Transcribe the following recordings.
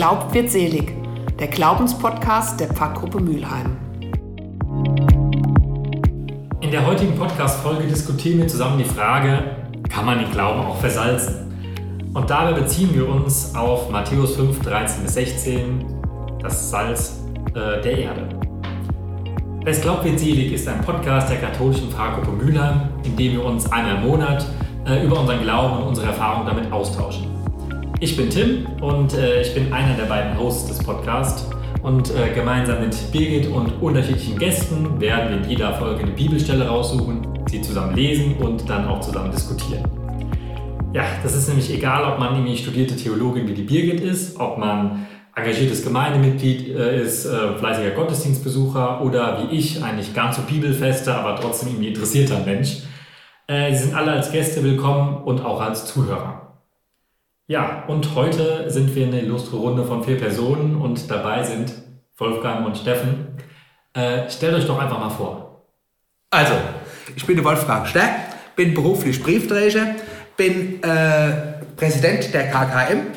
Glaubt wird selig, der Glaubenspodcast der Pfarrgruppe Mülheim. In der heutigen Podcast-Folge diskutieren wir zusammen die Frage, kann man den Glauben auch versalzen? Und dabei beziehen wir uns auf Matthäus 5, 13 bis 16, das Salz äh, der Erde. Es glaubt wird selig ist ein Podcast der katholischen Pfarrgruppe Mülheim, in dem wir uns einmal im Monat äh, über unseren Glauben und unsere Erfahrungen damit austauschen. Ich bin Tim und äh, ich bin einer der beiden Hosts des Podcasts. Und äh, gemeinsam mit Birgit und unterschiedlichen Gästen werden wir in jeder Folge eine Bibelstelle raussuchen, sie zusammen lesen und dann auch zusammen diskutieren. Ja, das ist nämlich egal, ob man irgendwie studierte Theologin wie die Birgit ist, ob man engagiertes Gemeindemitglied äh, ist, äh, fleißiger Gottesdienstbesucher oder wie ich eigentlich ganz so bibelfester, aber trotzdem irgendwie interessierter Mensch. Äh, sie sind alle als Gäste willkommen und auch als Zuhörer. Ja, und heute sind wir eine illustre Runde von vier Personen und dabei sind Wolfgang und Steffen. Äh, stellt euch doch einfach mal vor. Also, ich bin Wolfgang Steck, bin beruflich Briefträger, bin äh, Präsident der KKM,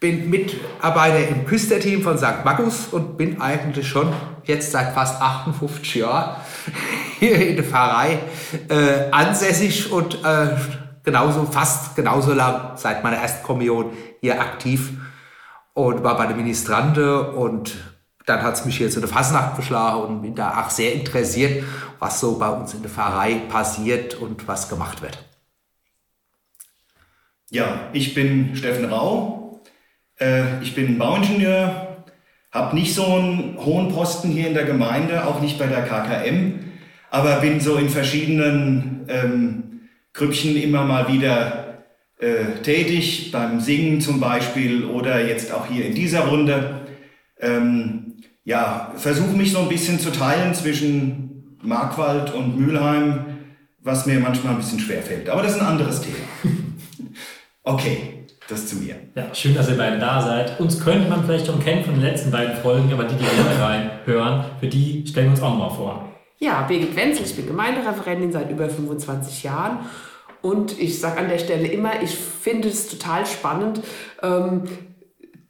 bin Mitarbeiter im Küsterteam von St. Markus und bin eigentlich schon jetzt seit fast 58 Jahren hier in der Pfarrei äh, ansässig und äh, genauso, fast genauso lang seit meiner ersten hier aktiv und war bei der Ministrante und dann hat es mich hier zu der Fasnacht verschlagen und bin da auch sehr interessiert, was so bei uns in der Pfarrei passiert und was gemacht wird. Ja, ich bin Steffen Rau. Äh, ich bin Bauingenieur, habe nicht so einen hohen Posten hier in der Gemeinde, auch nicht bei der KKM, aber bin so in verschiedenen ähm, Grüppchen immer mal wieder äh, tätig, beim Singen zum Beispiel oder jetzt auch hier in dieser Runde. Ähm, ja, versuche mich so ein bisschen zu teilen zwischen Markwald und Mülheim, was mir manchmal ein bisschen schwer fällt. Aber das ist ein anderes Thema. Okay, das zu mir. Ja, schön, dass ihr beiden da seid. Uns könnte man vielleicht schon kennen von den letzten beiden Folgen, aber die, die hier reinhören, für die stellen wir uns auch mal vor. Ja, Birgit Wenzel, ich bin Gemeindereferentin seit über 25 Jahren und ich sage an der Stelle immer, ich finde es total spannend, ähm,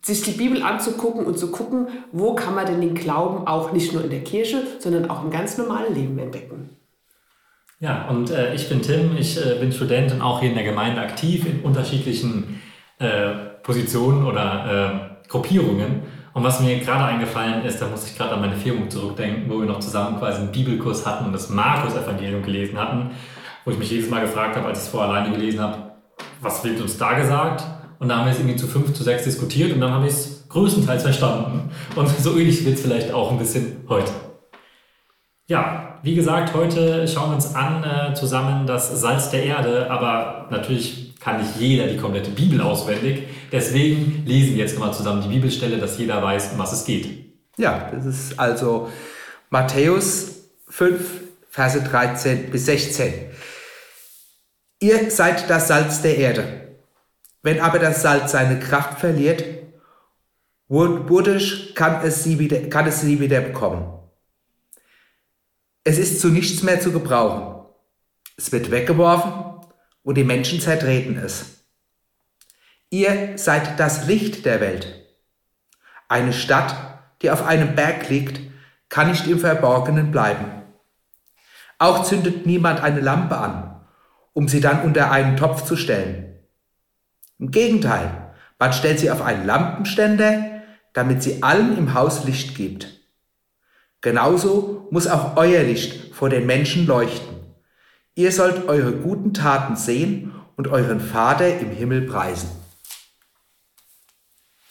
sich die Bibel anzugucken und zu gucken, wo kann man denn den Glauben auch nicht nur in der Kirche, sondern auch im ganz normalen Leben entdecken. Ja, und äh, ich bin Tim, ich äh, bin Student und auch hier in der Gemeinde aktiv in unterschiedlichen äh, Positionen oder äh, Gruppierungen. Und was mir gerade eingefallen ist, da muss ich gerade an meine Firmung zurückdenken, wo wir noch zusammen quasi einen Bibelkurs hatten und das Markus-Evangelium gelesen hatten wo ich mich jedes Mal gefragt habe, als ich es vorher alleine gelesen habe, was wird uns da gesagt? Und dann haben wir es irgendwie zu fünf, zu sechs diskutiert und dann habe ich es größtenteils verstanden. Und so ähnlich wird es vielleicht auch ein bisschen heute. Ja, wie gesagt, heute schauen wir uns an äh, zusammen das Salz der Erde, aber natürlich kann nicht jeder die komplette Bibel auswendig. Deswegen lesen wir jetzt nochmal zusammen die Bibelstelle, dass jeder weiß, um was es geht. Ja, das ist also Matthäus 5, Verse 13 bis 16. Ihr seid das Salz der Erde. Wenn aber das Salz seine Kraft verliert, wodurch kann es sie wieder, kann es sie wieder bekommen. Es ist zu nichts mehr zu gebrauchen. Es wird weggeworfen und die Menschen zertreten es. Ihr seid das Licht der Welt. Eine Stadt, die auf einem Berg liegt, kann nicht im Verborgenen bleiben. Auch zündet niemand eine Lampe an um sie dann unter einen Topf zu stellen. Im Gegenteil, man stellt sie auf einen Lampenständer, damit sie allen im Haus Licht gibt. Genauso muss auch euer Licht vor den Menschen leuchten. Ihr sollt eure guten Taten sehen und euren Vater im Himmel preisen.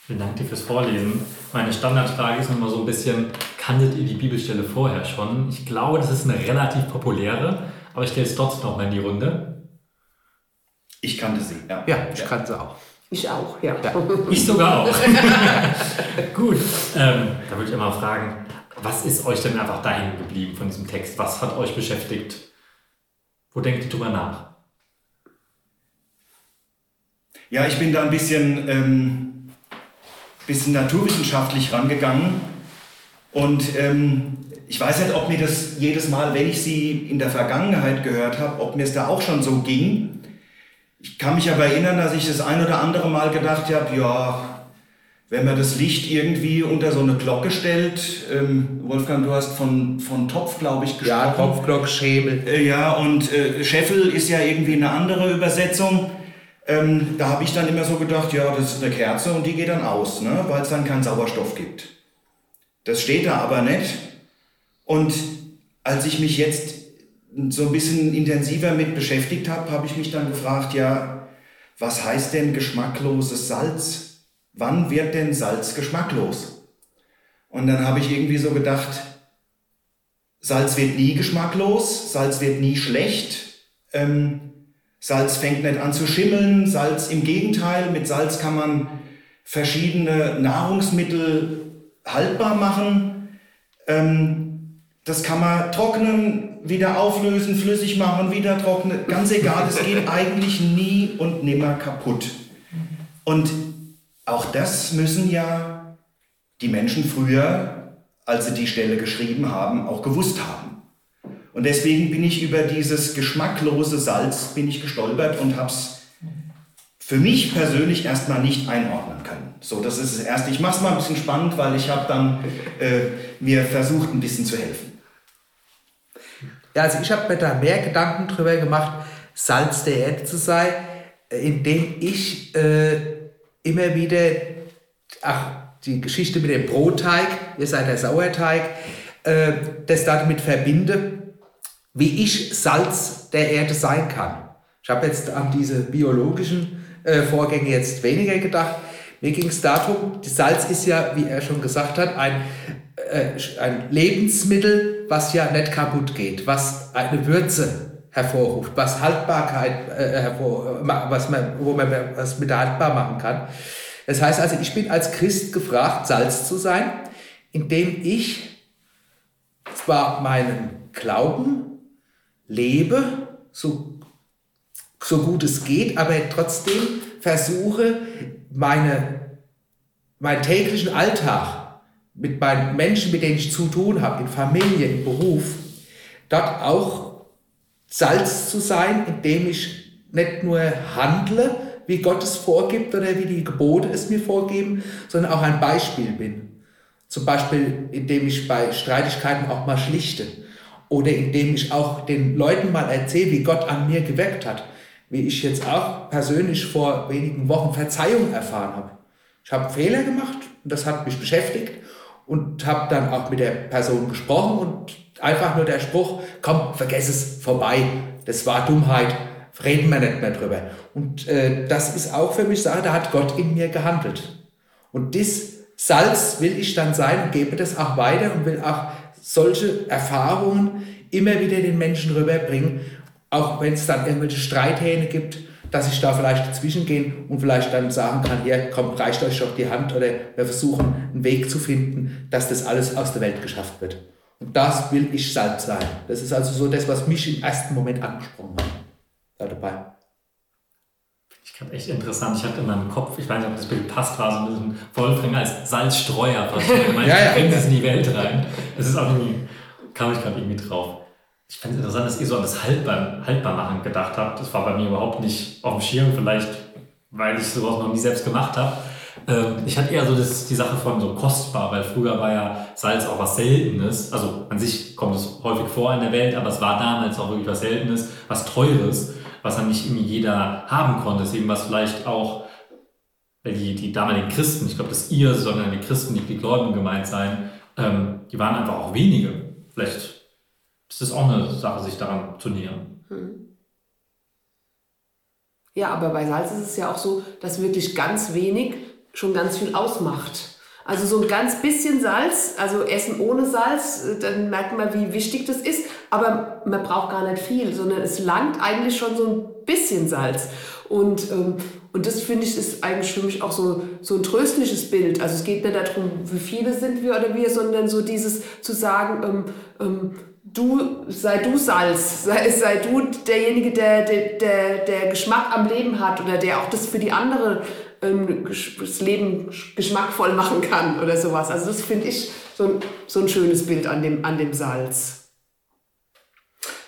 Vielen Dank dir fürs Vorlesen. Meine Standardfrage ist immer so ein bisschen, kanntet ihr die Bibelstelle vorher schon? Ich glaube, das ist eine relativ populäre, aber ich stelle es trotzdem noch mal in die Runde. Ich kannte sie, ja. Ja, ich ja. kannte sie auch. Ich auch, ja. ja. Ich sogar auch. Gut, ähm, da würde ich immer fragen, was ist euch denn einfach dahin geblieben von diesem Text? Was hat euch beschäftigt? Wo denkt ihr drüber nach? Ja, ich bin da ein bisschen, ähm, bisschen naturwissenschaftlich rangegangen und ähm, ich weiß nicht, ob mir das jedes Mal, wenn ich sie in der Vergangenheit gehört habe, ob mir es da auch schon so ging. Ich kann mich aber erinnern, dass ich das ein oder andere Mal gedacht habe, ja, wenn man das Licht irgendwie unter so eine Glocke stellt, ähm, Wolfgang, du hast von, von Topf, glaube ich, gesprochen. Ja, Topfglock, Schemel. Äh, ja, und äh, Scheffel ist ja irgendwie eine andere Übersetzung. Ähm, da habe ich dann immer so gedacht, ja, das ist eine Kerze und die geht dann aus, ne, weil es dann keinen Sauerstoff gibt. Das steht da aber nicht. Und als ich mich jetzt so ein bisschen intensiver mit beschäftigt habe, habe ich mich dann gefragt, ja, was heißt denn geschmackloses Salz? Wann wird denn Salz geschmacklos? Und dann habe ich irgendwie so gedacht, Salz wird nie geschmacklos, Salz wird nie schlecht, ähm, Salz fängt nicht an zu schimmeln, Salz im Gegenteil, mit Salz kann man verschiedene Nahrungsmittel haltbar machen. Ähm, das kann man trocknen, wieder auflösen, flüssig machen, wieder trocknen, ganz egal, es geht eigentlich nie und nimmer kaputt. Und auch das müssen ja die Menschen früher, als sie die Stelle geschrieben haben, auch gewusst haben. Und deswegen bin ich über dieses geschmacklose Salz bin ich gestolpert und habe es für mich persönlich erstmal nicht einordnen können. So, das ist das Erste. Ich mache es mal ein bisschen spannend, weil ich habe dann äh, mir versucht, ein bisschen zu helfen. Ja, also ich habe mir da mehr Gedanken drüber gemacht, Salz der Erde zu sein, indem ich äh, immer wieder, ach, die Geschichte mit dem Brotteig, ihr seid der Sauerteig, äh, das damit verbinde, wie ich Salz der Erde sein kann. Ich habe jetzt an diese biologischen äh, Vorgänge jetzt weniger gedacht. Mir ging es darum, Salz ist ja, wie er schon gesagt hat, ein, äh, ein Lebensmittel, was ja nicht kaputt geht, was eine Würze hervorruft, was Haltbarkeit äh, hervor, was man, wo man was mit haltbar machen kann. Das heißt also, ich bin als Christ gefragt, Salz zu sein, indem ich zwar meinen Glauben lebe, so, so gut es geht, aber trotzdem versuche, meine, meinen täglichen Alltag mit meinen Menschen, mit denen ich zu tun habe, in Familie, im Beruf, dort auch Salz zu sein, indem ich nicht nur handle, wie Gott es vorgibt oder wie die Gebote es mir vorgeben, sondern auch ein Beispiel bin. Zum Beispiel, indem ich bei Streitigkeiten auch mal schlichte oder indem ich auch den Leuten mal erzähle, wie Gott an mir geweckt hat, wie ich jetzt auch persönlich vor wenigen Wochen Verzeihung erfahren habe. Ich habe Fehler gemacht und das hat mich beschäftigt und habe dann auch mit der Person gesprochen und einfach nur der Spruch, komm, vergess es, vorbei, das war Dummheit, reden wir nicht mehr drüber. Und äh, das ist auch für mich Sache, da hat Gott in mir gehandelt. Und das Salz will ich dann sein und gebe das auch weiter und will auch solche Erfahrungen immer wieder den Menschen rüberbringen, auch wenn es dann irgendwelche Streithähne gibt, dass ich da vielleicht dazwischen gehen und vielleicht dann sagen kann, hier, komm, reicht euch doch die Hand oder wir versuchen einen Weg zu finden, dass das alles aus der Welt geschafft wird. Und das will ich Salz sein. Das ist also so das, was mich im ersten Moment angesprochen hat. Da dabei. Ich glaube, echt interessant. Ich hatte in meinem Kopf, ich weiß nicht, ob das Bild passt, war so ein Wolfgang als Salzstreuer. Ich meine, ja, ja. bringt es in die Welt rein. Das ist auch irgendwie, kam ich gerade irgendwie drauf. Ich fand es interessant, dass ihr so an das Haltbar, Haltbarmachen gedacht habt. Das war bei mir überhaupt nicht auf dem Schirm, vielleicht weil ich sowas noch nie selbst gemacht habe. Ähm, ich hatte eher so das, die Sache von so kostbar, weil früher war ja Salz auch was Seltenes. Also an sich kommt es häufig vor in der Welt, aber es war damals auch wirklich was Seltenes, was Teures, was dann nicht irgendwie jeder haben konnte. Deswegen war es vielleicht auch, die, die damaligen Christen, ich glaube, dass ihr, sondern die Christen, nicht die Gläubigen gemeint sein, ähm, die waren einfach auch wenige. Vielleicht ist es auch eine Sache, sich daran zu nähern. Hm. Ja, aber bei Salz ist es ja auch so, dass wirklich ganz wenig schon ganz viel ausmacht. Also so ein ganz bisschen Salz, also Essen ohne Salz, äh, dann merkt man, wie wichtig das ist. Aber man braucht gar nicht viel, sondern es langt eigentlich schon so ein bisschen Salz. Und, ähm, und das finde ich ist eigentlich für mich auch so, so ein tröstliches Bild. Also es geht nicht darum, wie viele sind wir oder wir, sondern so dieses zu sagen, ähm, ähm, du, sei du Salz, sei, sei du derjenige, der, der, der, der Geschmack am Leben hat oder der auch das für die andere ähm, das Leben geschmackvoll machen kann oder sowas. Also das finde ich so ein, so ein schönes Bild an dem, an dem Salz.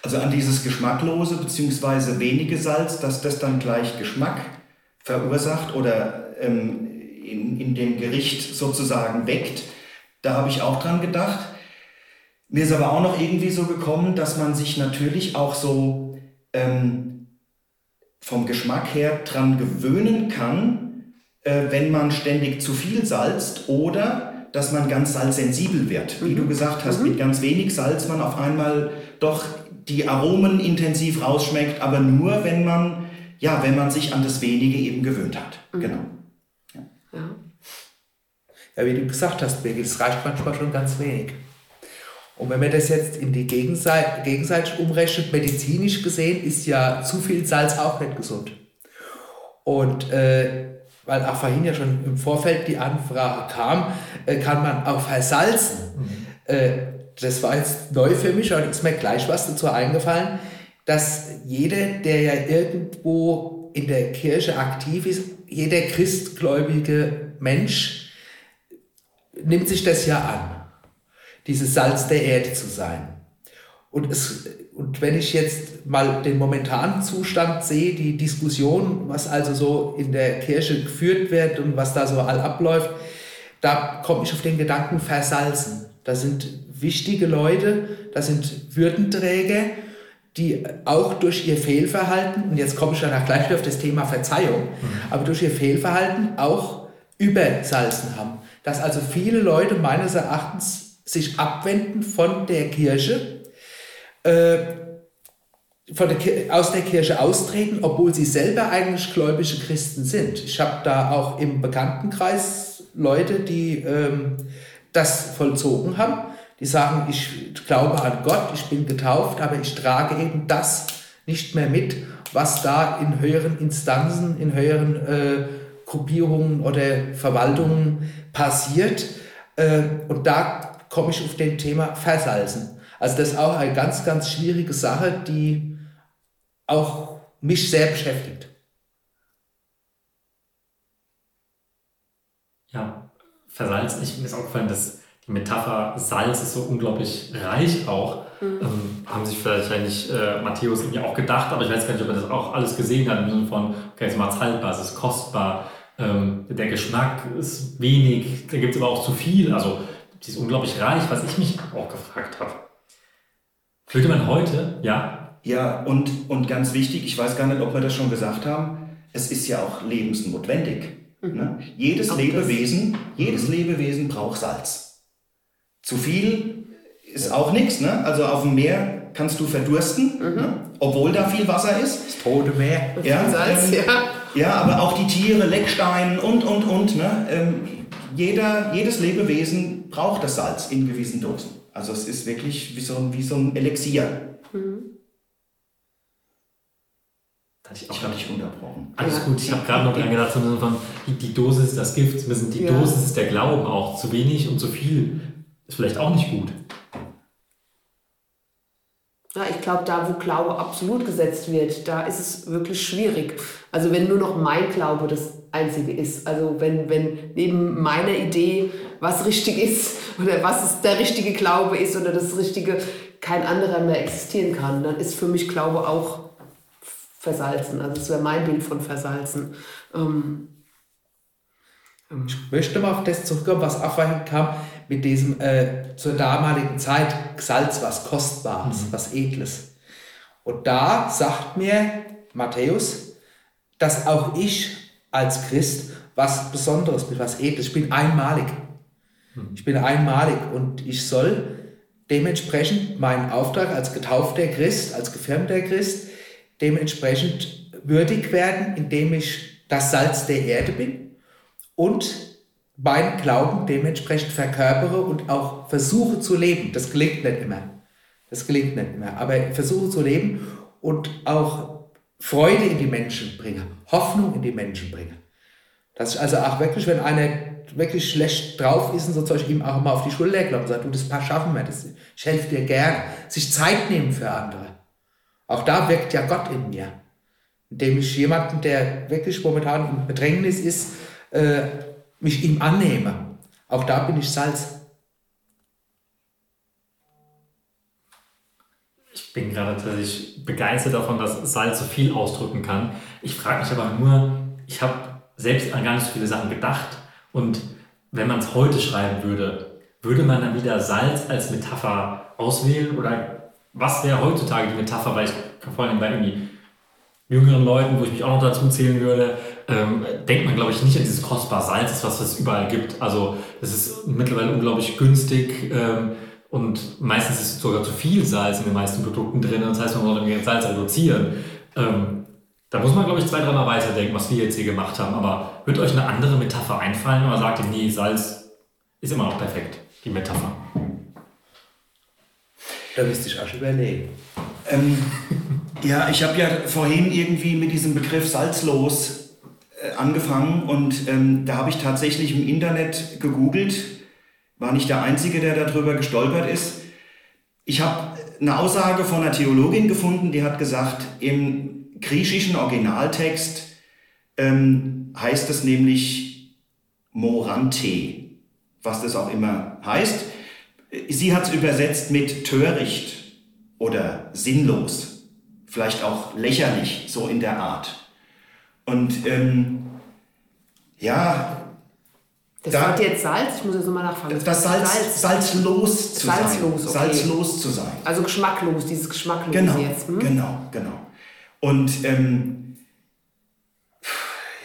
Also an dieses geschmacklose bzw. wenige Salz, dass das dann gleich Geschmack verursacht oder ähm, in, in dem Gericht sozusagen weckt. Da habe ich auch dran gedacht. Mir ist aber auch noch irgendwie so gekommen, dass man sich natürlich auch so ähm, vom Geschmack her dran gewöhnen kann, äh, wenn man ständig zu viel salzt oder dass man ganz salzsensibel wird. Wie mhm. du gesagt hast, mhm. mit ganz wenig Salz man auf einmal doch die Aromen intensiv rausschmeckt, aber nur wenn man, ja, wenn man sich an das Wenige eben gewöhnt hat. Mhm. Genau. Ja. ja. ja. wie du gesagt hast, Birgit, es reicht manchmal schon ganz wenig. Und wenn man das jetzt in die Gegenseite, gegenseitig umrechnet, medizinisch gesehen, ist ja zu viel Salz auch nicht gesund. Und äh, weil auch vorhin ja schon im Vorfeld die Anfrage kam, äh, kann man auch versalzen. Mhm. Äh, das war jetzt neu für mich und ist mir gleich was dazu eingefallen, dass jeder, der ja irgendwo in der Kirche aktiv ist, jeder christgläubige Mensch nimmt sich das ja an dieses Salz der Erde zu sein. Und, es, und wenn ich jetzt mal den momentanen Zustand sehe, die Diskussion, was also so in der Kirche geführt wird und was da so all abläuft, da komme ich auf den Gedanken versalzen. Da sind wichtige Leute, da sind Würdenträger, die auch durch ihr Fehlverhalten, und jetzt komme ich danach gleich wieder auf das Thema Verzeihung, mhm. aber durch ihr Fehlverhalten auch übersalzen haben. Dass also viele Leute meines Erachtens sich abwenden von der Kirche, äh, von der, aus der Kirche austreten, obwohl sie selber eigentlich gläubige Christen sind. Ich habe da auch im Bekanntenkreis Leute, die ähm, das vollzogen haben, die sagen, ich glaube an Gott, ich bin getauft, aber ich trage eben das nicht mehr mit, was da in höheren Instanzen, in höheren äh, Gruppierungen oder Verwaltungen passiert. Äh, und da komme ich auf den Thema Versalzen. Also das ist auch eine ganz, ganz schwierige Sache, die auch mich sehr beschäftigt. Ja, versalzen. Ich, mir ist aufgefallen, dass die Metapher Salz ist so unglaublich reich auch. Mhm. Ähm, haben sich vielleicht eigentlich äh, Matthäus irgendwie auch gedacht, aber ich weiß gar nicht, ob er das auch alles gesehen hat im Sinne von, okay, es macht haltbar, es ist kostbar, ähm, der Geschmack ist wenig, da gibt es aber auch zu viel. Also die ist unglaublich reich, was ich mich auch gefragt habe. Könnte man heute, ja? Ja, und, und ganz wichtig, ich weiß gar nicht, ob wir das schon gesagt haben, es ist ja auch lebensnotwendig. Mhm. Ne? Jedes auch Lebewesen, das. jedes mhm. Lebewesen braucht Salz. Zu viel ist ja. auch nichts. Ne? Also auf dem Meer kannst du verdursten, mhm. ne? obwohl da viel Wasser ist. Das Tote Meer. Ja, Salz, ähm, ja. ja, aber auch die Tiere, Leckstein und, und, und. Ne? Ähm, jeder, jedes Lebewesen braucht das Salz in gewissen Dosen. Also es ist wirklich wie so, wie so ein Elixier. Mhm. Ich, ich habe dich unterbrochen. Alles gut, ich habe gerade noch dran gedacht, von, die Dosis ist das Gift, die ja. Dosis ist der Glauben auch. Zu wenig und zu viel ist vielleicht auch nicht gut. Ja, ich glaube, da, wo Glaube absolut gesetzt wird, da ist es wirklich schwierig. Also wenn nur noch mein Glaube das Einzige ist. Also wenn, wenn neben meiner Idee, was richtig ist oder was der richtige Glaube ist oder das Richtige, kein anderer mehr existieren kann, dann ist für mich Glaube auch versalzen. Also das wäre mein Bild von versalzen. Ähm, ähm. ich möchte mal auf das zurückkommen, was vorhin kam mit diesem äh, zur damaligen Zeit Salz, was Kostbares, mhm. was Edles. Und da sagt mir Matthäus, dass auch ich als Christ was Besonderes bin, was Edles. Ich bin einmalig. Mhm. Ich bin einmalig und ich soll dementsprechend meinen Auftrag als getaufter Christ, als gefirmter Christ, dementsprechend würdig werden, indem ich das Salz der Erde bin und meinen Glauben dementsprechend verkörpere und auch versuche zu leben. Das gelingt nicht immer. Das gelingt nicht immer. Aber versuche zu leben und auch Freude in die Menschen bringe, Hoffnung in die Menschen bringe. Dass ich also auch wirklich, wenn einer wirklich schlecht drauf ist und so Zeug, ihm auch mal auf die Schulter klopfen und sagt, du, das paar schaffen wir, das, ich helfe dir gerne. Sich Zeit nehmen für andere. Auch da wirkt ja Gott in mir. Indem ich jemanden, der wirklich momentan im Bedrängnis ist, äh, mich ihm annehme. Auch da bin ich Salz. Ich bin gerade tatsächlich begeistert davon, dass Salz so viel ausdrücken kann. Ich frage mich aber nur, ich habe selbst an so viele Sachen gedacht Und wenn man es heute schreiben würde, würde man dann wieder Salz als Metapher auswählen? Oder was wäre heutzutage die Metapher? Weil ich vor allem bei irgendwie jüngeren Leuten, wo ich mich auch noch dazu zählen würde, ähm, denkt man, glaube ich, nicht an dieses kostbare Salz, was es überall gibt. Also es ist mittlerweile unglaublich günstig ähm, und meistens ist sogar zu viel Salz in den meisten Produkten drin. Das heißt, man sollte das Salz reduzieren. Ähm, da muss man, glaube ich, zwei, dreimal weiterdenken, was wir jetzt hier gemacht haben. Aber wird euch eine andere Metapher einfallen oder sagt ihr, nee, Salz ist immer noch perfekt, die Metapher? Da müsste ich auch überlegen. Ähm, ja, ich habe ja vorhin irgendwie mit diesem Begriff salzlos angefangen und ähm, da habe ich tatsächlich im Internet gegoogelt, war nicht der Einzige, der darüber gestolpert ist. Ich habe eine Aussage von einer Theologin gefunden, die hat gesagt, im griechischen Originaltext ähm, heißt es nämlich Morante, was das auch immer heißt. Sie hat es übersetzt mit töricht oder sinnlos, vielleicht auch lächerlich, so in der Art. Und ähm, ja, Das Da- Wort jetzt Salz, ich muss jetzt nochmal nachfragen. das Salz, salzlos zu Salzlos, sein. okay. Salzlos zu sein. Also geschmacklos, dieses Geschmacklose Genau, jetzt. Hm? genau, genau. Und ähm,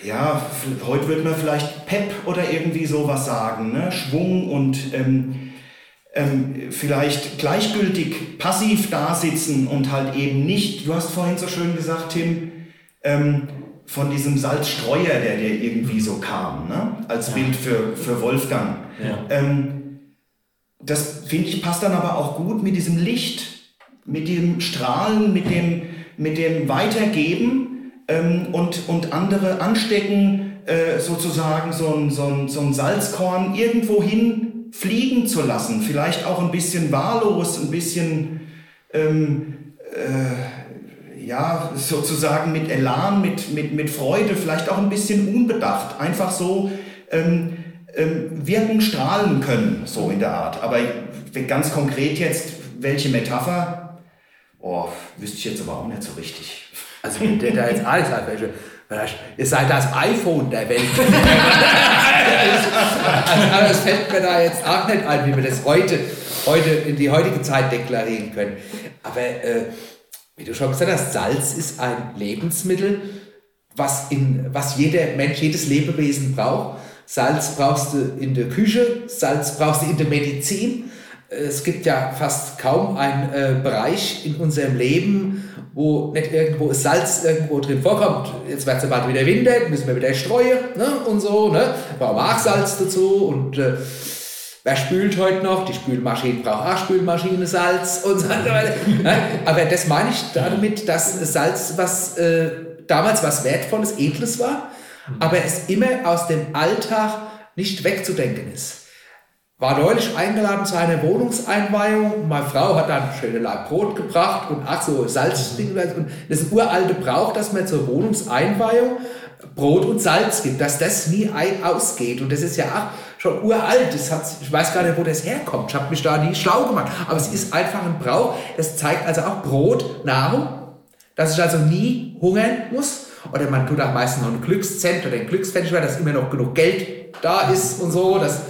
ja, heute wird man vielleicht Pep oder irgendwie sowas sagen, ne? Schwung und ähm, ähm, vielleicht gleichgültig passiv dasitzen und halt eben nicht, du hast vorhin so schön gesagt, Tim, ähm, von diesem Salzstreuer, der dir irgendwie so kam, ne? als Bild für, für Wolfgang. Ähm, das finde ich passt dann aber auch gut mit diesem Licht, mit dem Strahlen, mit dem, mit dem Weitergeben ähm, und, und andere anstecken, äh, sozusagen so ein, so, ein, so ein Salzkorn irgendwo hin fliegen zu lassen. Vielleicht auch ein bisschen wahllos, ein bisschen ähm, äh, ja, sozusagen mit Elan, mit, mit, mit Freude, vielleicht auch ein bisschen unbedacht. Einfach so ähm, ähm, wirken, strahlen können, so in der Art. Aber ganz konkret jetzt, welche Metapher? Oh, wüsste ich jetzt aber auch nicht so richtig. Also wenn der da jetzt alles hat, welche, ihr seid das iPhone der Welt. also, aber es fällt mir da jetzt auch nicht ein, wie wir das heute, heute in die heutige Zeit deklarieren können. Aber äh, wie du schon gesagt hast, Salz ist ein Lebensmittel, was, in, was jeder Mensch, jedes Lebewesen braucht. Salz brauchst du in der Küche, Salz brauchst du in der Medizin. Es gibt ja fast kaum einen äh, Bereich in unserem Leben, wo nicht irgendwo Salz irgendwo drin vorkommt. Jetzt wird es ja bald wieder Winter, müssen wir wieder streuen ne? und so. Ne? Brauchen wir auch Salz dazu und äh, Wer spült heute noch? Die Spülmaschine braucht auch Spülmaschine, Salz und so weiter. Aber das meine ich damit, dass Salz was äh, damals was Wertvolles, Edles war, aber es immer aus dem Alltag nicht wegzudenken ist. War neulich eingeladen zu einer Wohnungseinweihung. Meine Frau hat dann schöne Laib Brot gebracht und ach so Salzding. Und das ist ein uralte Brauch, dass man zur Wohnungseinweihung Brot und Salz gibt, dass das nie ein ausgeht. Und das ist ja auch schon uralt. Das hat, ich weiß gar nicht, wo das herkommt. Ich habe mich da nie schlau gemacht. Aber es ist einfach ein Brauch. Das zeigt also auch Brot, Nahrung, dass ich also nie hungern muss. Oder man tut auch meistens noch einen Glückszent oder Glückspfennig, weil dass immer noch genug Geld da ist und so. Das,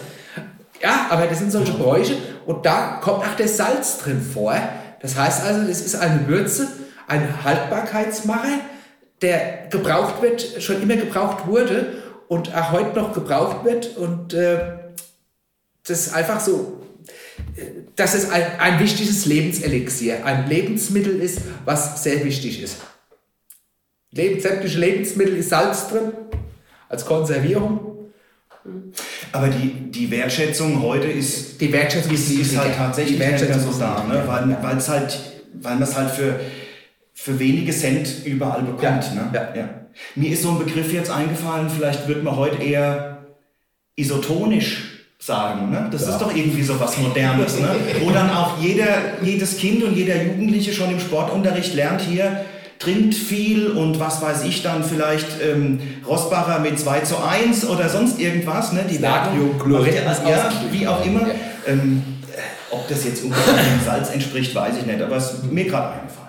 ja, aber das sind solche Bräuche und da kommt auch der Salz drin vor. Das heißt also, das ist eine Würze, ein Haltbarkeitsmacher, der gebraucht wird, schon immer gebraucht wurde und auch heute noch gebraucht wird. Und äh, das ist einfach so, dass es ein, ein wichtiges Lebenselixier, ein Lebensmittel ist, was sehr wichtig ist. Sämtliche Lebensmittel ist Salz drin, als Konservierung. Aber die, die Wertschätzung heute ist, Die Wertschätzung ist, ist halt tatsächlich nicht so da, ne? weil weil es halt, weil man es halt für, für wenige Cent überall bekommt. Ja, Ne? ja. Mir ist so ein Begriff jetzt eingefallen, vielleicht wird man heute eher isotonisch sagen. Ne? Das ist doch irgendwie so was Modernes. Ne? Wo dann auch jeder, jedes Kind und jeder Jugendliche schon im Sportunterricht lernt hier, trinkt viel und was weiß ich dann vielleicht ähm, Rossbacher mit 2 zu 1 oder sonst irgendwas. Ne? Die Werbung- ja, wie auch immer. Ja. Ähm, äh, ob das jetzt unbedingt dem Salz entspricht, weiß ich nicht, aber es ist mir gerade eingefallen.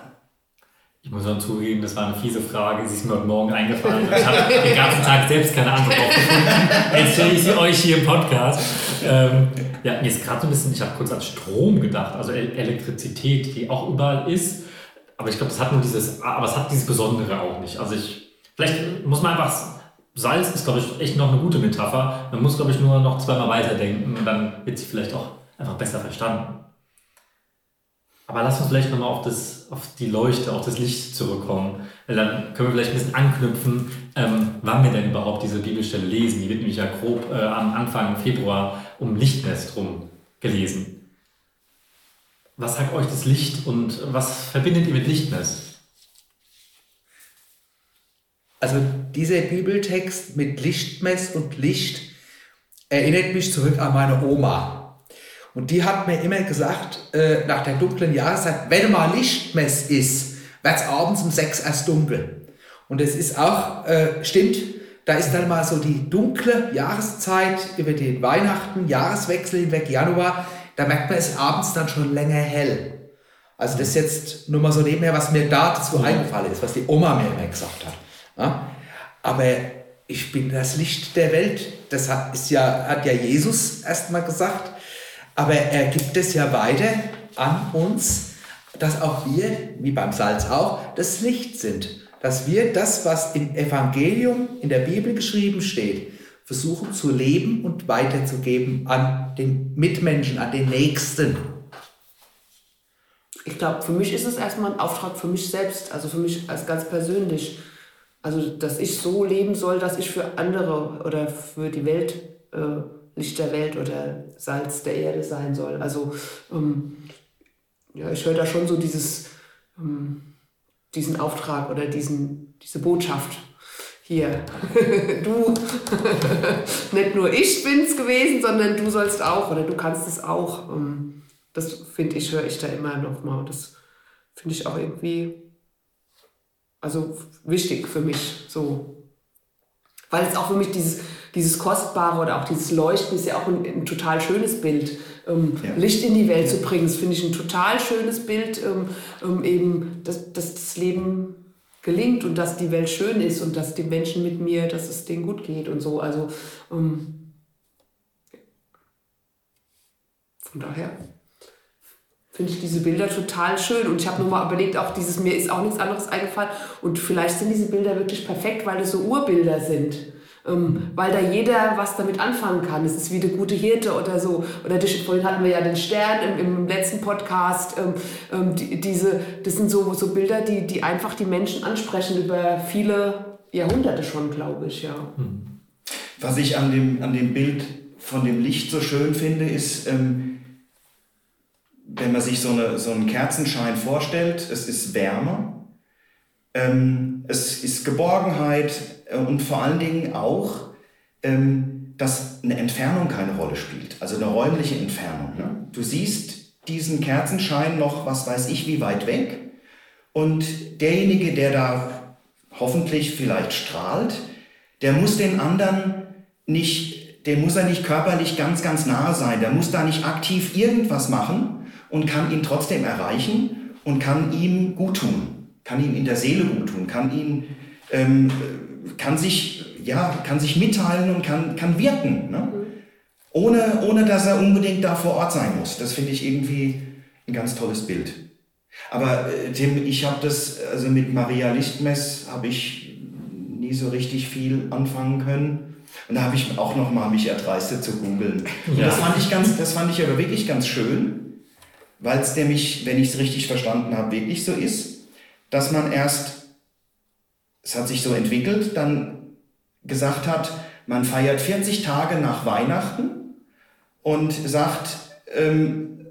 Ich muss auch zugeben, das war eine fiese Frage. Sie ist mir heute Morgen eingefallen. Ich habe den ganzen Tag selbst keine Antwort drauf gefunden. Jetzt stelle ich sie euch hier im Podcast. Ähm, ja, mir ist gerade so ein bisschen, ich habe kurz an Strom gedacht, also Elektrizität, die auch überall ist. Aber ich glaube, das hat nur dieses, aber es hat dieses Besondere auch nicht. Also ich, vielleicht muss man einfach, Salz ist, glaube ich, echt noch eine gute Metapher. Man muss, glaube ich, nur noch zweimal weiterdenken und dann wird sie vielleicht auch einfach besser verstanden. Aber lass uns vielleicht nochmal auf, auf die Leuchte, auf das Licht zurückkommen. Dann können wir vielleicht ein bisschen anknüpfen, ähm, wann wir denn überhaupt diese Bibelstelle lesen. Die wird nämlich ja grob äh, am Anfang Februar um Lichtmess rum gelesen. Was sagt euch das Licht und was verbindet ihr mit Lichtmess? Also dieser Bibeltext mit Lichtmess und Licht erinnert mich zurück an meine Oma. Und die hat mir immer gesagt, äh, nach der dunklen Jahreszeit, wenn mal Lichtmess ist, wird es abends um sechs erst dunkel. Und es ist auch, äh, stimmt, da ist dann mal so die dunkle Jahreszeit über den Weihnachten, Jahreswechsel hinweg, Januar, da merkt man es abends dann schon länger hell. Also das ist jetzt nur mal so nebenher, was mir da dazu eingefallen ist, was die Oma mir immer gesagt hat. Ja? Aber ich bin das Licht der Welt. Das hat, ist ja, hat ja Jesus erstmal gesagt. Aber er gibt es ja weiter an uns, dass auch wir, wie beim Salz auch, das Licht sind. Dass wir das, was im Evangelium, in der Bibel geschrieben steht, versuchen zu leben und weiterzugeben an den Mitmenschen, an den Nächsten. Ich glaube, für mich ist es erstmal ein Auftrag für mich selbst, also für mich als ganz persönlich. Also, dass ich so leben soll, dass ich für andere oder für die Welt äh, Licht der Welt oder Salz der Erde sein soll. Also ähm, ja, ich höre da schon so dieses, ähm, diesen Auftrag oder diesen, diese Botschaft. Hier, du, nicht nur ich bin's gewesen, sondern du sollst auch oder du kannst es auch. Ähm, das finde ich, höre ich da immer noch mal. Das finde ich auch irgendwie, also wichtig für mich, so. Weil es auch für mich dieses, dieses Kostbare oder auch dieses Leuchten ist ja auch ein, ein total schönes Bild. Ähm, ja. Licht in die Welt ja. zu bringen, das finde ich ein total schönes Bild, ähm, ähm, eben, dass, dass das Leben gelingt und dass die Welt schön ist und dass die Menschen mit mir, dass es denen gut geht und so. Also ähm, von daher finde ich diese Bilder total schön. Und ich habe nur mal überlegt, auch dieses, mir ist auch nichts anderes eingefallen. Und vielleicht sind diese Bilder wirklich perfekt, weil es so Urbilder sind ähm, weil da jeder was damit anfangen kann. Es ist wie der gute Hirte oder so. Oder die, vorhin hatten wir ja den Stern im, im letzten Podcast. Ähm, ähm, die, diese, das sind so, so Bilder, die, die einfach die Menschen ansprechen über viele Jahrhunderte schon, glaube ich. Ja. Hm. Was ich an dem, an dem Bild von dem Licht so schön finde, ist, ähm, wenn man sich so, eine, so einen Kerzenschein vorstellt, es ist Wärme, ähm, es ist Geborgenheit, äh, und vor allen Dingen auch, ähm, dass eine Entfernung keine Rolle spielt, also eine räumliche Entfernung. Ne? Du siehst diesen Kerzenschein noch, was weiß ich, wie weit weg und derjenige, der da hoffentlich vielleicht strahlt, der muss den anderen nicht, der muss er nicht körperlich ganz, ganz nahe sein, der muss da nicht aktiv irgendwas machen und kann ihn trotzdem erreichen und kann ihm gut tun, kann ihm in der Seele gut tun, kann ihn ähm, kann sich, ja, kann sich mitteilen und kann, kann wirken. Ne? Ohne, ohne dass er unbedingt da vor Ort sein muss. Das finde ich irgendwie ein ganz tolles Bild. Aber äh, Tim, ich habe das, also mit Maria Lichtmess habe ich nie so richtig viel anfangen können. Und da habe ich auch noch mal mich erdreistet zu googeln. Ja. Das fand ich ganz, das fand ich aber wirklich ganz schön, weil es nämlich, wenn ich es richtig verstanden habe, wirklich so ist, dass man erst es hat sich so entwickelt, dann gesagt hat, man feiert 40 Tage nach Weihnachten und sagt, ähm,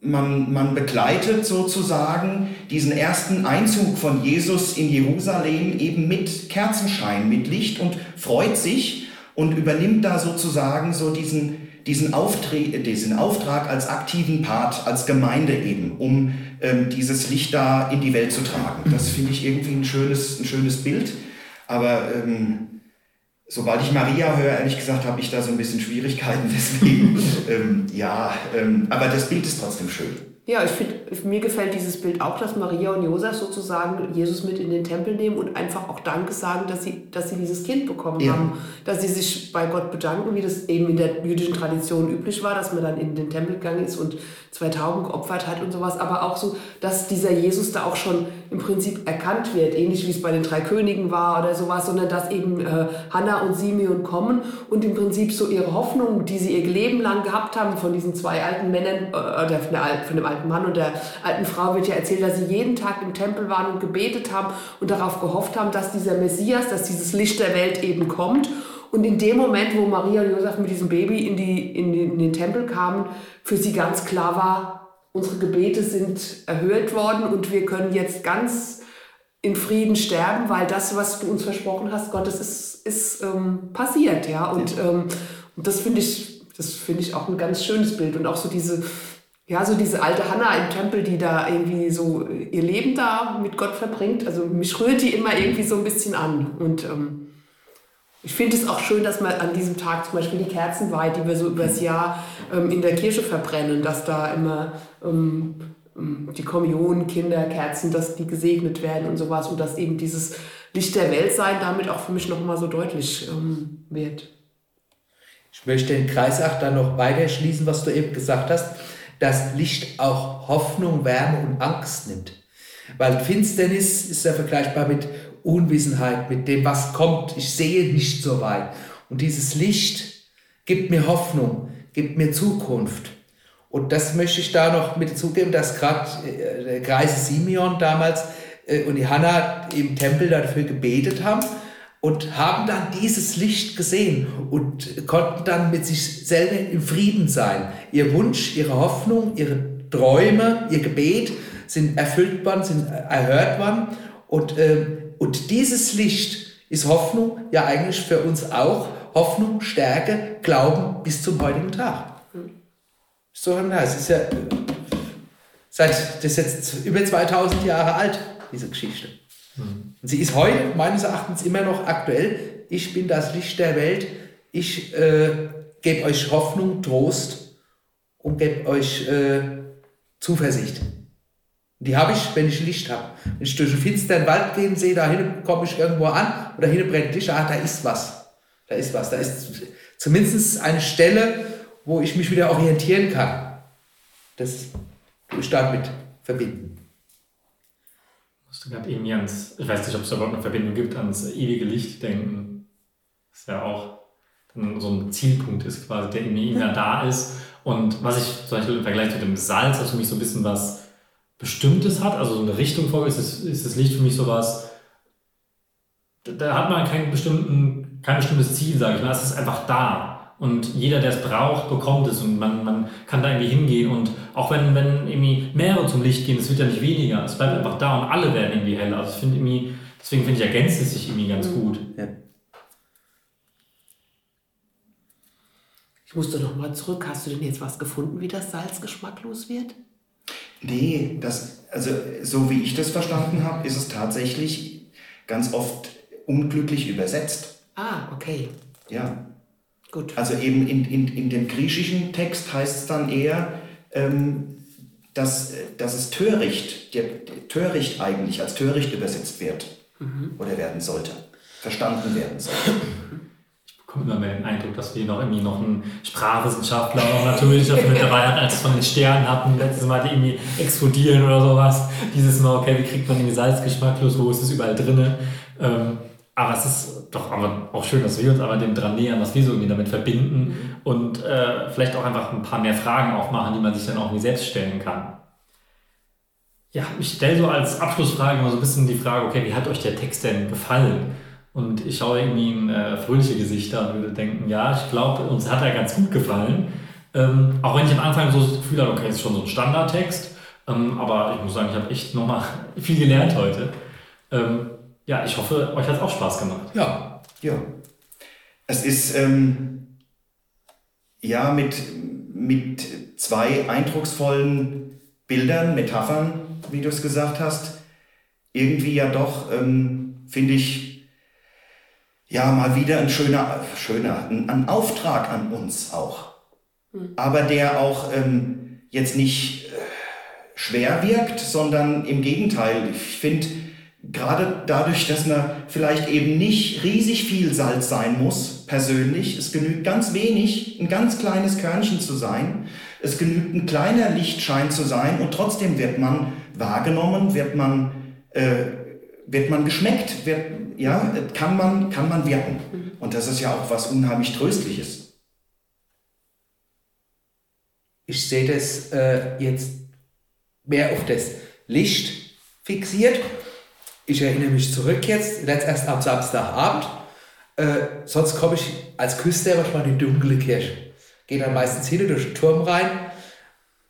man, man begleitet sozusagen diesen ersten Einzug von Jesus in Jerusalem eben mit Kerzenschein, mit Licht und freut sich und übernimmt da sozusagen so diesen, diesen, Auftre diesen Auftrag als aktiven Part, als Gemeinde eben, um ähm, dieses Licht da in die Welt zu tragen. Das finde ich irgendwie ein schönes, ein schönes Bild. Aber ähm, sobald ich Maria höre, ehrlich gesagt, habe ich da so ein bisschen Schwierigkeiten. Deswegen, ähm, ja, ähm, aber das Bild ist trotzdem schön. Ja, ich finde, mir gefällt dieses Bild auch, dass Maria und Josef sozusagen Jesus mit in den Tempel nehmen und einfach auch Danke sagen, dass sie, dass sie dieses Kind bekommen ja. haben. Dass sie sich bei Gott bedanken, wie das eben in der jüdischen Tradition üblich war, dass man dann in den Tempel gegangen ist und zwei Tauben geopfert hat und sowas. Aber auch so, dass dieser Jesus da auch schon im Prinzip erkannt wird, ähnlich wie es bei den drei Königen war oder sowas, sondern dass eben äh, Hannah und Simeon kommen und im Prinzip so ihre Hoffnung, die sie ihr Leben lang gehabt haben, von diesen zwei alten Männern äh, oder von, der, von dem alten Mann und der alten Frau wird ja erzählt, dass sie jeden Tag im Tempel waren und gebetet haben und darauf gehofft haben, dass dieser Messias, dass dieses Licht der Welt eben kommt. Und in dem Moment, wo Maria und Josef mit diesem Baby in, die, in, den, in den Tempel kamen, für sie ganz klar war, unsere Gebete sind erhört worden und wir können jetzt ganz in Frieden sterben, weil das, was du uns versprochen hast, Gott, das ist, ist ähm, passiert, ja. Und, ähm, und das finde ich, das finde ich auch ein ganz schönes Bild und auch so diese, ja, so diese alte Hanna im Tempel, die da irgendwie so ihr Leben da mit Gott verbringt. Also mich rührt die immer irgendwie so ein bisschen an. Und ähm, ich finde es auch schön, dass man an diesem Tag zum Beispiel die Kerzen weiht, die wir so übers Jahr ähm, in der Kirche verbrennen, dass da immer ähm, ähm die Kommunion, Kinder, Kerzen, dass die gesegnet werden und sowas und dass eben dieses Licht der Welt sein damit auch für mich nochmal so deutlich ähm, wird. Ich möchte den Kreis auch dann noch weiter schließen, was du eben gesagt hast dass Licht auch Hoffnung, Wärme und Angst nimmt. Weil Finsternis ist ja vergleichbar mit Unwissenheit, mit dem, was kommt. Ich sehe nicht so weit. Und dieses Licht gibt mir Hoffnung, gibt mir Zukunft. Und das möchte ich da noch mit zugeben, dass gerade äh, der Kreis Simeon damals äh, und die Hannah im Tempel dafür gebetet haben und haben dann dieses Licht gesehen und konnten dann mit sich selber im Frieden sein. Ihr Wunsch, ihre Hoffnung, ihre Träume, ihr Gebet sind erfüllt worden, sind erhört worden. Und, äh, und dieses Licht ist Hoffnung, ja eigentlich für uns auch. Hoffnung, Stärke, Glauben bis zum heutigen Tag. So heißt es ja seit das ist jetzt über 2000 Jahre alt, diese Geschichte. Und sie ist heute meines Erachtens immer noch aktuell. Ich bin das Licht der Welt. Ich äh, gebe euch Hoffnung, Trost und gebe euch äh, Zuversicht. Die habe ich, wenn ich Licht habe. Wenn ich durch einen finsteren Wald gehen sehe, da hinten komme ich irgendwo an oder hinten brennt Licht, ah, da ist was. Da ist was. Da ist zumindest eine Stelle, wo ich mich wieder orientieren kann. Das will ich damit verbinden musste gerade irgendwie ans, ich weiß nicht, ob es überhaupt eine Verbindung gibt, ans ewige Licht denken. Das ist ja auch so ein Zielpunkt ist quasi, der irgendwie immer da ist. Und was ich zum Beispiel im Vergleich zu dem Salz, was für mich so ein bisschen was Bestimmtes hat, also so eine Richtung vorgibt, ist, ist das Licht für mich sowas, da, da hat man keinen bestimmten, kein bestimmtes Ziel, sage ich mal, es ist einfach da. Und jeder, der es braucht, bekommt es und man, man kann da irgendwie hingehen. Und auch wenn, wenn irgendwie mehrere zum Licht gehen, es wird ja nicht weniger. Es bleibt einfach da und alle werden irgendwie heller. Also ich finde irgendwie, deswegen finde ich, ergänzt es sich irgendwie ganz mhm. gut. Ja. Ich musste noch mal zurück. Hast du denn jetzt was gefunden, wie das Salz geschmacklos wird? Nee, das, also so wie ich das verstanden habe, ist es tatsächlich ganz oft unglücklich übersetzt. Ah, okay. Ja. Gut. Also eben in, in, in dem griechischen Text heißt es dann eher, ähm, dass, dass es töricht, der, der, töricht eigentlich als töricht übersetzt wird mhm. oder werden sollte, verstanden werden sollte. Ich bekomme immer mehr den Eindruck, dass wir noch irgendwie noch einen Sprachwissenschaftler noch Naturwissenschaftler mit dabei hatten, als wir von den Sternen hatten, letztes Mal die irgendwie explodieren oder sowas. Dieses Mal, okay, wie kriegt man irgendwie Salzgeschmacklos, wo ist es überall drin? Ähm, aber es ist doch aber auch schön, dass wir uns aber dem dran nähern, was wir so irgendwie damit verbinden mhm. und äh, vielleicht auch einfach ein paar mehr Fragen aufmachen, die man sich dann auch irgendwie selbst stellen kann. Ja, ich stelle so als Abschlussfrage immer so ein bisschen die Frage, okay, wie hat euch der Text denn gefallen? Und ich schaue irgendwie in äh, fröhliche Gesichter und würde denken, ja, ich glaube, uns hat er ganz gut gefallen. Ähm, auch wenn ich am Anfang so das Gefühl hatte, okay, es ist schon so ein Standardtext. Ähm, aber ich muss sagen, ich habe echt nochmal viel gelernt heute. Ähm, ja, ich hoffe, euch hat es auch Spaß gemacht. Ja, ja. Es ist ähm, ja mit, mit zwei eindrucksvollen Bildern, Metaphern, wie du es gesagt hast, irgendwie ja doch, ähm, finde ich, ja, mal wieder ein schöner, schöner, ein, ein Auftrag an uns auch. Mhm. Aber der auch ähm, jetzt nicht, schwer wirkt, sondern im Gegenteil. Ich finde, gerade dadurch, dass man vielleicht eben nicht riesig viel Salz sein muss, persönlich, es genügt ganz wenig, ein ganz kleines Körnchen zu sein, es genügt ein kleiner Lichtschein zu sein und trotzdem wird man wahrgenommen, wird man, äh, wird man geschmeckt, wird, ja, kann man, kann man wirken. Und das ist ja auch was unheimlich Tröstliches. Ich sehe das äh, jetzt mehr auf das Licht fixiert. Ich erinnere mich zurück jetzt, letzt erst am Samstagabend. Äh, sonst komme ich als Küster manchmal in die dunkle Kirche. Gehe dann meistens hinten durch den Turm rein.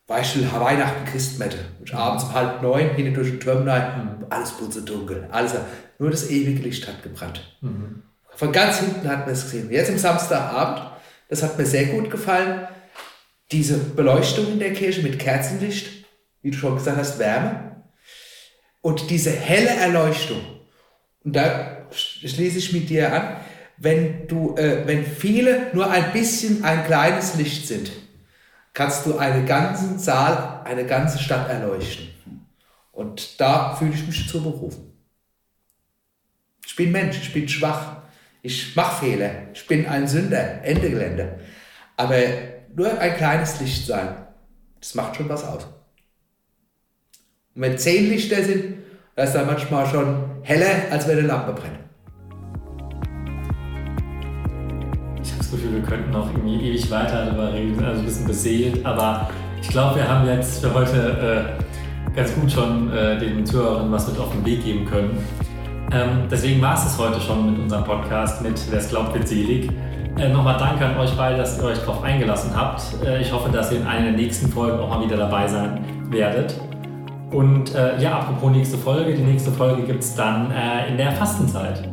Beispiel Weihnachten Christmette. Und abends um halb neun hinten durch den Turm rein. Alles dunkel. Alles, nur das ewige Licht hat gebrannt. Mhm. Von ganz hinten hat man es gesehen. Jetzt am Samstagabend, das hat mir sehr gut gefallen. Diese Beleuchtung in der Kirche mit Kerzenlicht, wie du schon gesagt hast, Wärme. Und diese helle Erleuchtung. Und da schließe ich mit dir an, wenn, du, äh, wenn viele nur ein bisschen ein kleines Licht sind, kannst du einen ganzen Saal, eine ganze Stadt erleuchten. Und da fühle ich mich zu berufen. Ich bin Mensch, ich bin schwach. Ich mache Fehler. Ich bin ein Sünder. Ende Gelände. Aber nur ein kleines Licht sein, das macht schon was aus. Und wenn zehn Lichter sind, dann ist er manchmal schon heller, als wenn eine Lampe brennt. Das Gefühl, wir könnten noch irgendwie ewig weiter darüber reden, also ein bisschen beseelt, aber ich glaube, wir haben jetzt für heute äh, ganz gut schon äh, den Zuhörern was mit auf den Weg geben können. Ähm, deswegen war es es heute schon mit unserem Podcast mit Wer es glaubt, wird selig. Äh, Nochmal danke an euch beide, dass ihr euch darauf eingelassen habt. Äh, ich hoffe, dass ihr in einer der nächsten Folgen auch mal wieder dabei sein werdet. Und äh, ja, apropos nächste Folge, die nächste Folge gibt es dann äh, in der Fastenzeit.